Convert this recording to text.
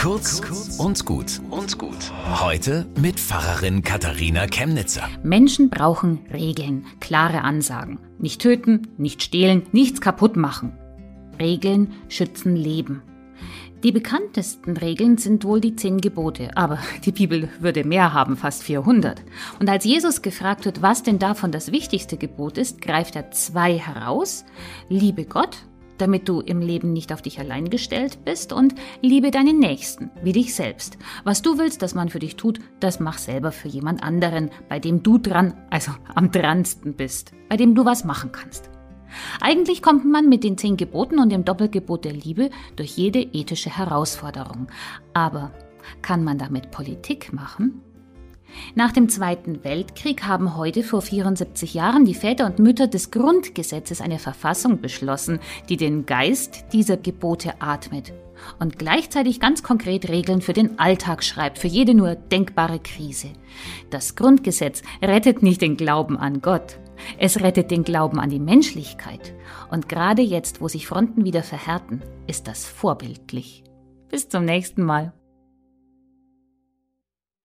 Kurz und gut und gut. Heute mit Pfarrerin Katharina Chemnitzer. Menschen brauchen Regeln, klare Ansagen. Nicht töten, nicht stehlen, nichts kaputt machen. Regeln schützen Leben. Die bekanntesten Regeln sind wohl die zehn Gebote, aber die Bibel würde mehr haben, fast 400. Und als Jesus gefragt wird, was denn davon das wichtigste Gebot ist, greift er zwei heraus. Liebe Gott, damit du im Leben nicht auf dich allein gestellt bist und liebe deinen Nächsten, wie dich selbst. Was du willst, dass man für dich tut, das mach selber für jemand anderen, bei dem du dran, also am dransten bist, bei dem du was machen kannst. Eigentlich kommt man mit den zehn Geboten und dem Doppelgebot der Liebe durch jede ethische Herausforderung. Aber kann man damit Politik machen? Nach dem Zweiten Weltkrieg haben heute vor 74 Jahren die Väter und Mütter des Grundgesetzes eine Verfassung beschlossen, die den Geist dieser Gebote atmet und gleichzeitig ganz konkret Regeln für den Alltag schreibt, für jede nur denkbare Krise. Das Grundgesetz rettet nicht den Glauben an Gott, es rettet den Glauben an die Menschlichkeit. Und gerade jetzt, wo sich Fronten wieder verhärten, ist das vorbildlich. Bis zum nächsten Mal.